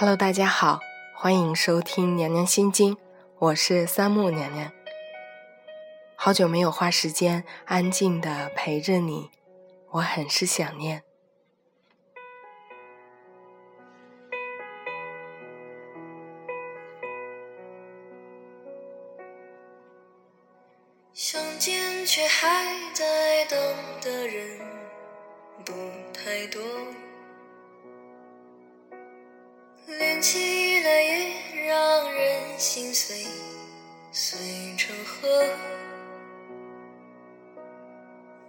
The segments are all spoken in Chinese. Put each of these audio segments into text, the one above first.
Hello，大家好，欢迎收听《娘娘心经》，我是三木娘娘。好久没有花时间安静的陪着你，我很是想念。相见却还在等的人不太多。连起来也让人心碎，碎成河。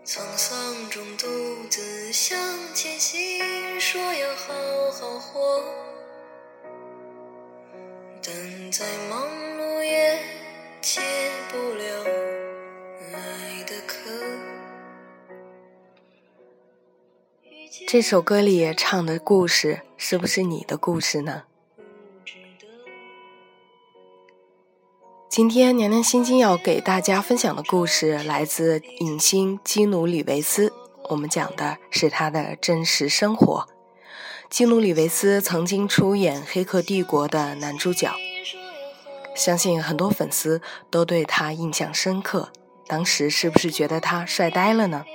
沧桑中独自向前行，说要好好活。但再忙碌也解不了爱的渴。这首歌里唱的故事，是不是你的故事呢？今天娘娘心经要给大家分享的故事，来自影星基努里维斯。我们讲的是他的真实生活。基努里维斯曾经出演《黑客帝国》的男主角，相信很多粉丝都对他印象深刻。当时是不是觉得他帅呆了呢？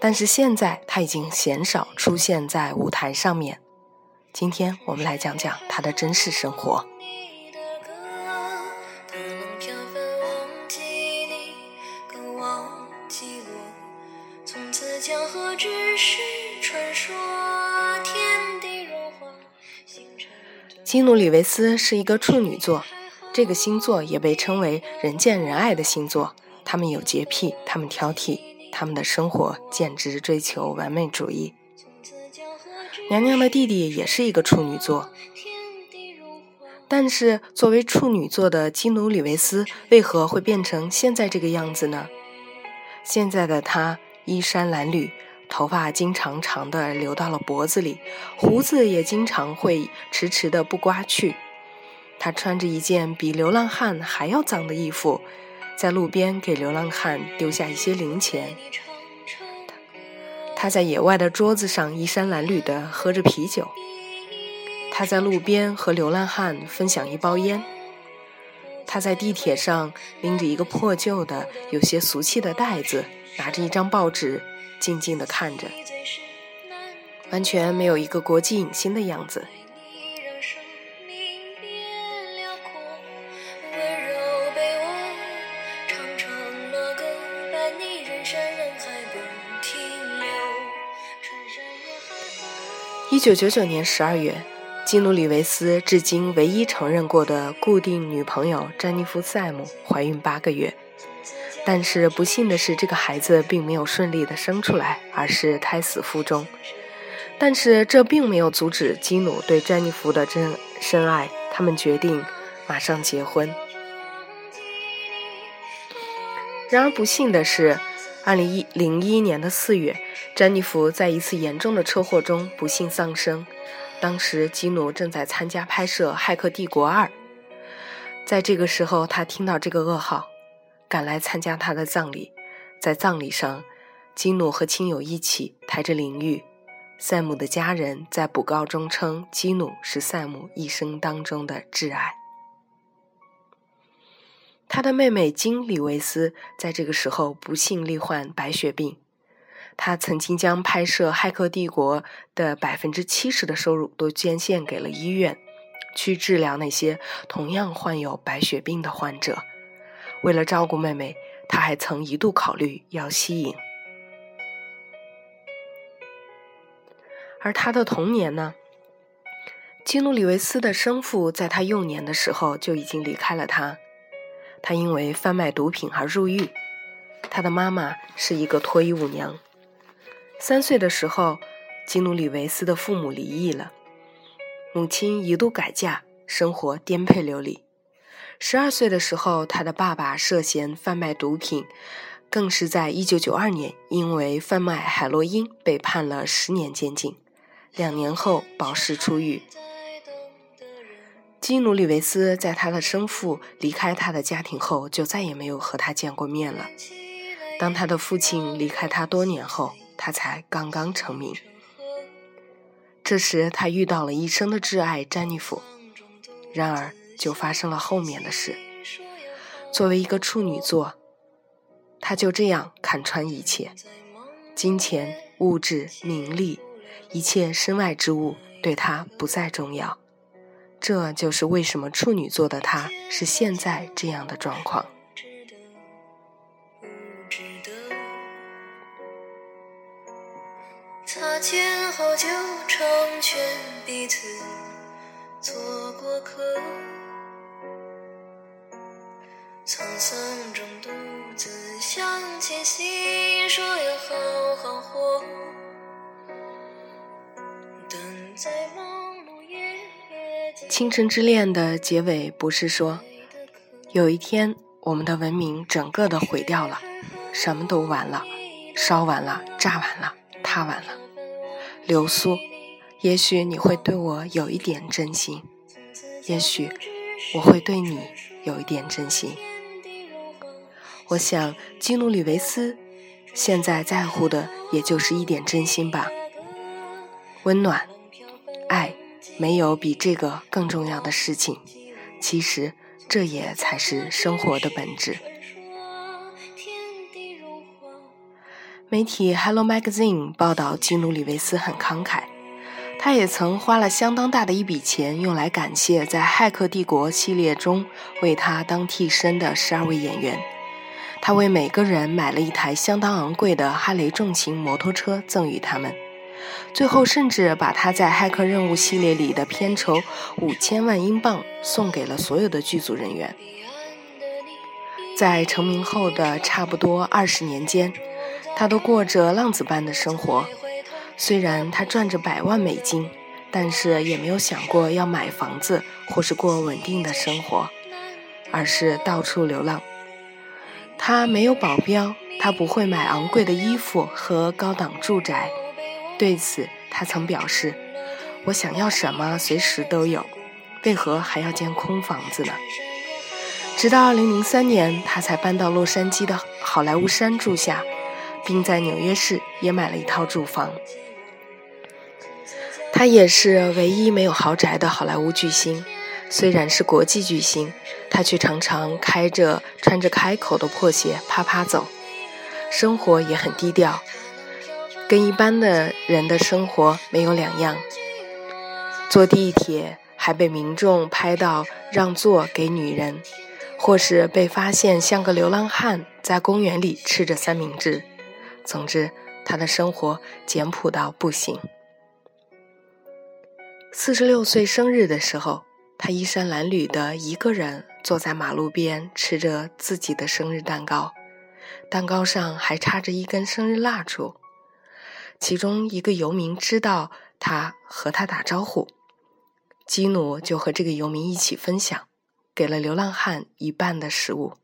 但是现在他已经鲜少出现在舞台上面。今天我们来讲讲他的真实生活。基努里维斯是一个处女座，这个星座也被称为人见人爱的星座。他们有洁癖，他们挑剔。他们的生活简直追求完美主义。娘娘的弟弟也是一个处女座，但是作为处女座的基努里维斯为何会变成现在这个样子呢？现在的他衣衫褴褛，头发经常长的流到了脖子里，胡子也经常会迟迟的不刮去。他穿着一件比流浪汉还要脏的衣服。在路边给流浪汉丢下一些零钱。他在野外的桌子上衣衫褴褛的喝着啤酒。他在路边和流浪汉分享一包烟。他在地铁上拎着一个破旧的、有些俗气的袋子，拿着一张报纸，静静地看着，完全没有一个国际影星的样子。一九九九年十二月，基努里维斯至今唯一承认过的固定女朋友詹妮弗·塞姆怀孕八个月，但是不幸的是，这个孩子并没有顺利的生出来，而是胎死腹中。但是这并没有阻止基努对詹妮弗的真深爱，他们决定马上结婚。然而不幸的是。二零一零一年的四月，詹妮弗在一次严重的车祸中不幸丧生。当时基努正在参加拍摄《骇客帝国二》，在这个时候，他听到这个噩耗，赶来参加他的葬礼。在葬礼上，基努和亲友一起抬着灵柩。塞姆的家人在补告中称，基努是塞姆一生当中的挚爱。他的妹妹金·里维斯在这个时候不幸罹患白血病，他曾经将拍摄《骇客帝国》的百分之七十的收入都捐献给了医院，去治疗那些同样患有白血病的患者。为了照顾妹妹，他还曾一度考虑要吸引。而他的童年呢？基努·里维斯的生父在他幼年的时候就已经离开了他。他因为贩卖毒品而入狱，他的妈妈是一个脱衣舞娘。三岁的时候，基努里维斯的父母离异了，母亲一度改嫁，生活颠沛流离。十二岁的时候，他的爸爸涉嫌贩卖毒品，更是在一九九二年因为贩卖海洛因被判了十年监禁，两年后保释出狱。基努里维斯在他的生父离开他的家庭后，就再也没有和他见过面了。当他的父亲离开他多年后，他才刚刚成名。这时他遇到了一生的挚爱詹妮弗，然而就发生了后面的事。作为一个处女座，他就这样看穿一切：金钱、物质、名利，一切身外之物对他不再重要。这就是为什么处女座的他是现在这样的状况。擦肩后就成全彼此沧桑中独自向前行，说要好好活。等在忙碌夜《倾城之恋》的结尾不是说，有一天我们的文明整个的毁掉了，什么都完了，烧完了，炸完了，塌完了。流苏，也许你会对我有一点真心，也许我会对你有一点真心。我想基努里维斯现在在乎的也就是一点真心吧。温暖，爱，没有比这个更重要的事情。其实这也才是生活的本质。媒体《Hello Magazine》报道，基努·里维斯很慷慨，他也曾花了相当大的一笔钱，用来感谢在《骇客帝国》系列中为他当替身的十二位演员。他为每个人买了一台相当昂贵的哈雷重型摩托车赠予他们，最后甚至把他在《骇客任务》系列里的片酬五千万英镑送给了所有的剧组人员。在成名后的差不多二十年间。他都过着浪子般的生活，虽然他赚着百万美金，但是也没有想过要买房子或是过稳定的生活，而是到处流浪。他没有保镖，他不会买昂贵的衣服和高档住宅。对此，他曾表示：“我想要什么，随时都有，为何还要间空房子呢？”直到2003年，他才搬到洛杉矶的好莱坞山住下。并在纽约市也买了一套住房。他也是唯一没有豪宅的好莱坞巨星，虽然是国际巨星，他却常常开着穿着开口的破鞋啪啪走，生活也很低调，跟一般的人的生活没有两样。坐地铁还被民众拍到让座给女人，或是被发现像个流浪汉在公园里吃着三明治。总之，他的生活简朴到不行。四十六岁生日的时候，他衣衫褴褛的一个人坐在马路边，吃着自己的生日蛋糕，蛋糕上还插着一根生日蜡烛。其中一个游民知道他和他打招呼，基努就和这个游民一起分享，给了流浪汉一半的食物。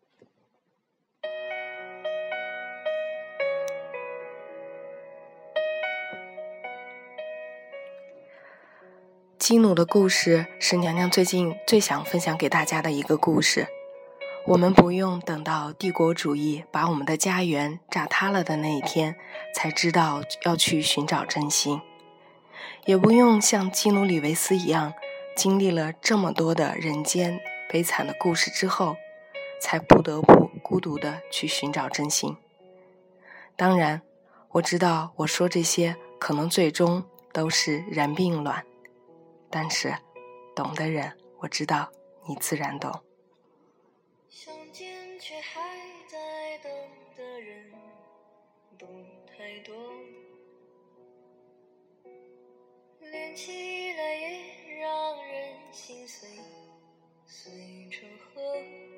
基努的故事是娘娘最近最想分享给大家的一个故事。我们不用等到帝国主义把我们的家园炸塌了的那一天，才知道要去寻找真心；也不用像基努里维斯一样，经历了这么多的人间悲惨的故事之后，才不得不孤独的去寻找真心。当然，我知道我说这些可能最终都是然并卵。但是，懂的人，我知道你自然懂。相见却还在等的人不太多，连起来也让人心碎，碎成河。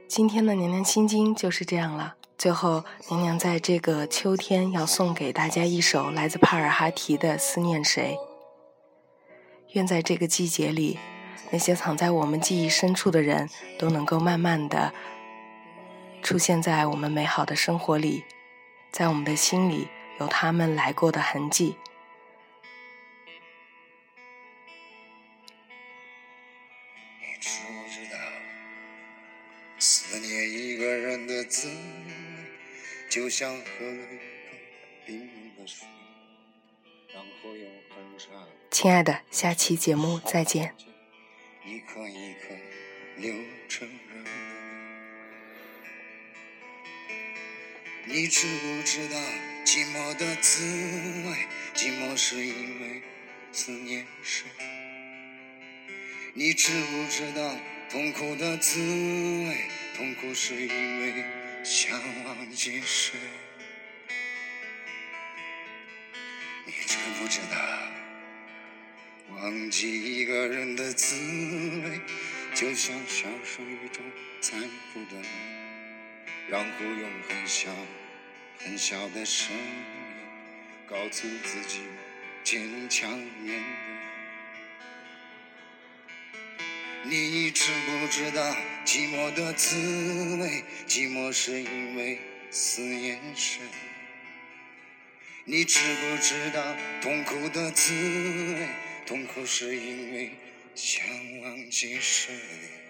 今天的娘娘心经就是这样了。最后，娘娘在这个秋天要送给大家一首来自帕尔哈提的《思念谁》。愿在这个季节里，那些藏在我们记忆深处的人都能够慢慢的出现在我们美好的生活里，在我们的心里有他们来过的痕迹。思念一个人的，就像喝了一口冰的水。亲爱的，下期节目再见。一颗一颗流成热泪。你知不知道寂寞的滋味？寂寞是因为思念谁？你知不知道痛苦的滋味？痛苦是因为想忘记谁？你知不知道忘记一个人的滋味，就像享受一种残酷的，然后用很小很小的声音告诉自己坚强面对。你知不知道寂寞的滋味？寂寞是因为思念谁？你知不知道痛苦的滋味？痛苦是因为想忘记谁？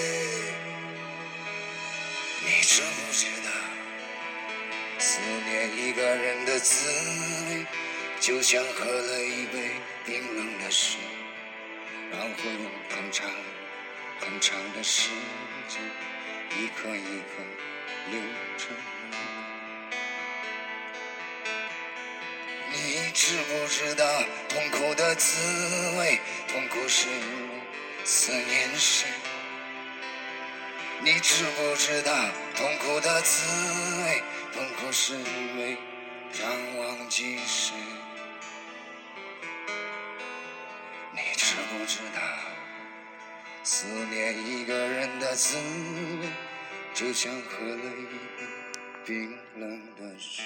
念一个人的滋味，就像喝了一杯冰冷的水，然后用很长很长的时间，一颗一颗流成泪。你知不知道痛苦的滋味？痛苦是思念谁？你知不知道痛苦的滋味？痛苦是因为想忘记谁？你知不知道思念一个人的滋味，就像喝了一杯冰冷的水。